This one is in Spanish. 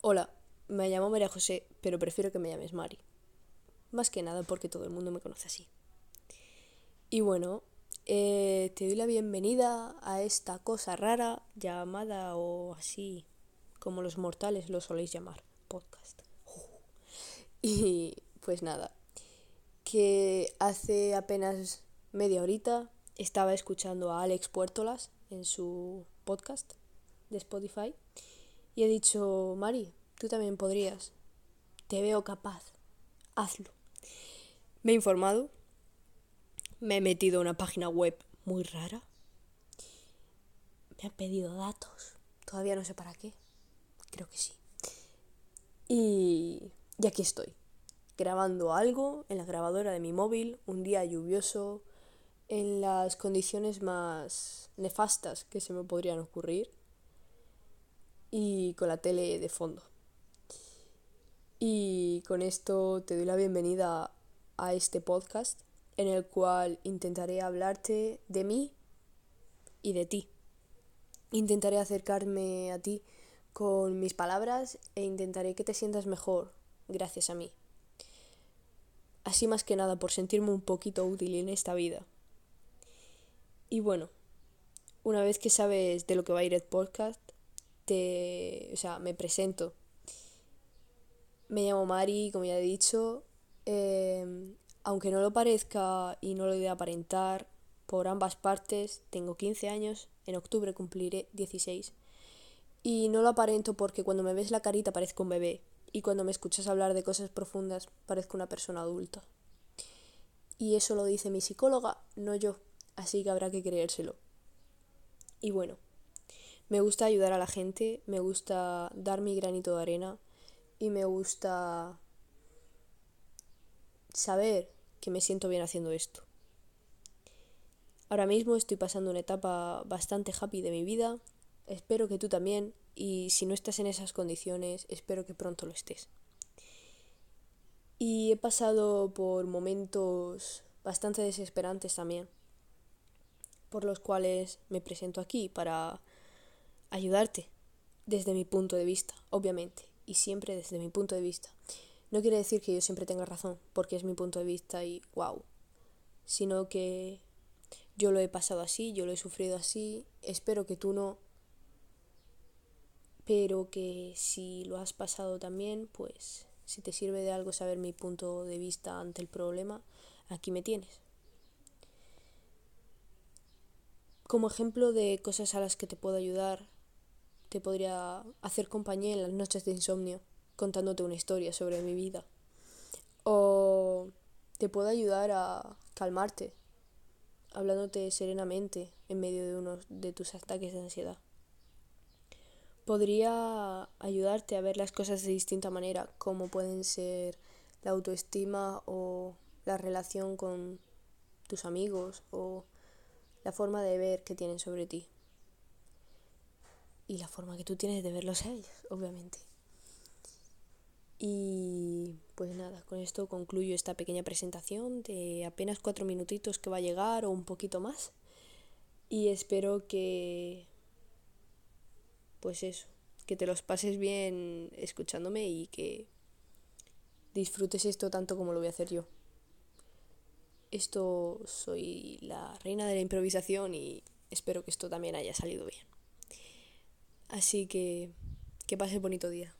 Hola, me llamo María José, pero prefiero que me llames Mari. Más que nada porque todo el mundo me conoce así. Y bueno, eh, te doy la bienvenida a esta cosa rara llamada o así como los mortales lo soléis llamar, podcast. Y pues nada, que hace apenas media horita estaba escuchando a Alex Puertolas en su podcast de Spotify y he dicho, Mari, tú también podrías. Te veo capaz. Hazlo. Me he informado. Me he metido a una página web muy rara. Me han pedido datos. Todavía no sé para qué. Creo que sí. Y, y aquí estoy. Grabando algo en la grabadora de mi móvil. Un día lluvioso. En las condiciones más nefastas que se me podrían ocurrir y con la tele de fondo. Y con esto te doy la bienvenida a este podcast en el cual intentaré hablarte de mí y de ti. Intentaré acercarme a ti con mis palabras e intentaré que te sientas mejor gracias a mí. Así más que nada por sentirme un poquito útil en esta vida. Y bueno, una vez que sabes de lo que va a ir el podcast, o sea, me presento. Me llamo Mari, como ya he dicho. Em, aunque no lo parezca y no lo de aparentar, por ambas partes, tengo 15 años, en octubre cumpliré 16. Y no lo aparento porque cuando me ves la carita parezco un bebé y cuando me escuchas hablar de cosas profundas parezco una persona adulta. Y eso lo dice mi psicóloga, no yo, así que habrá que creérselo. Y bueno, me gusta ayudar a la gente, me gusta dar mi granito de arena y me gusta saber que me siento bien haciendo esto. Ahora mismo estoy pasando una etapa bastante happy de mi vida, espero que tú también y si no estás en esas condiciones, espero que pronto lo estés. Y he pasado por momentos bastante desesperantes también, por los cuales me presento aquí para ayudarte desde mi punto de vista, obviamente, y siempre desde mi punto de vista. No quiere decir que yo siempre tenga razón, porque es mi punto de vista y wow, sino que yo lo he pasado así, yo lo he sufrido así, espero que tú no, pero que si lo has pasado también, pues si te sirve de algo saber mi punto de vista ante el problema, aquí me tienes. Como ejemplo de cosas a las que te puedo ayudar, te podría hacer compañía en las noches de insomnio, contándote una historia sobre mi vida. O te puedo ayudar a calmarte, hablándote serenamente en medio de uno de tus ataques de ansiedad. Podría ayudarte a ver las cosas de distinta manera, como pueden ser la autoestima o la relación con tus amigos o la forma de ver que tienen sobre ti y la forma que tú tienes de verlos a ellos, obviamente. Y pues nada, con esto concluyo esta pequeña presentación de apenas cuatro minutitos que va a llegar o un poquito más. Y espero que, pues eso, que te los pases bien escuchándome y que disfrutes esto tanto como lo voy a hacer yo. Esto soy la reina de la improvisación y espero que esto también haya salido bien. Así que que pases bonito día.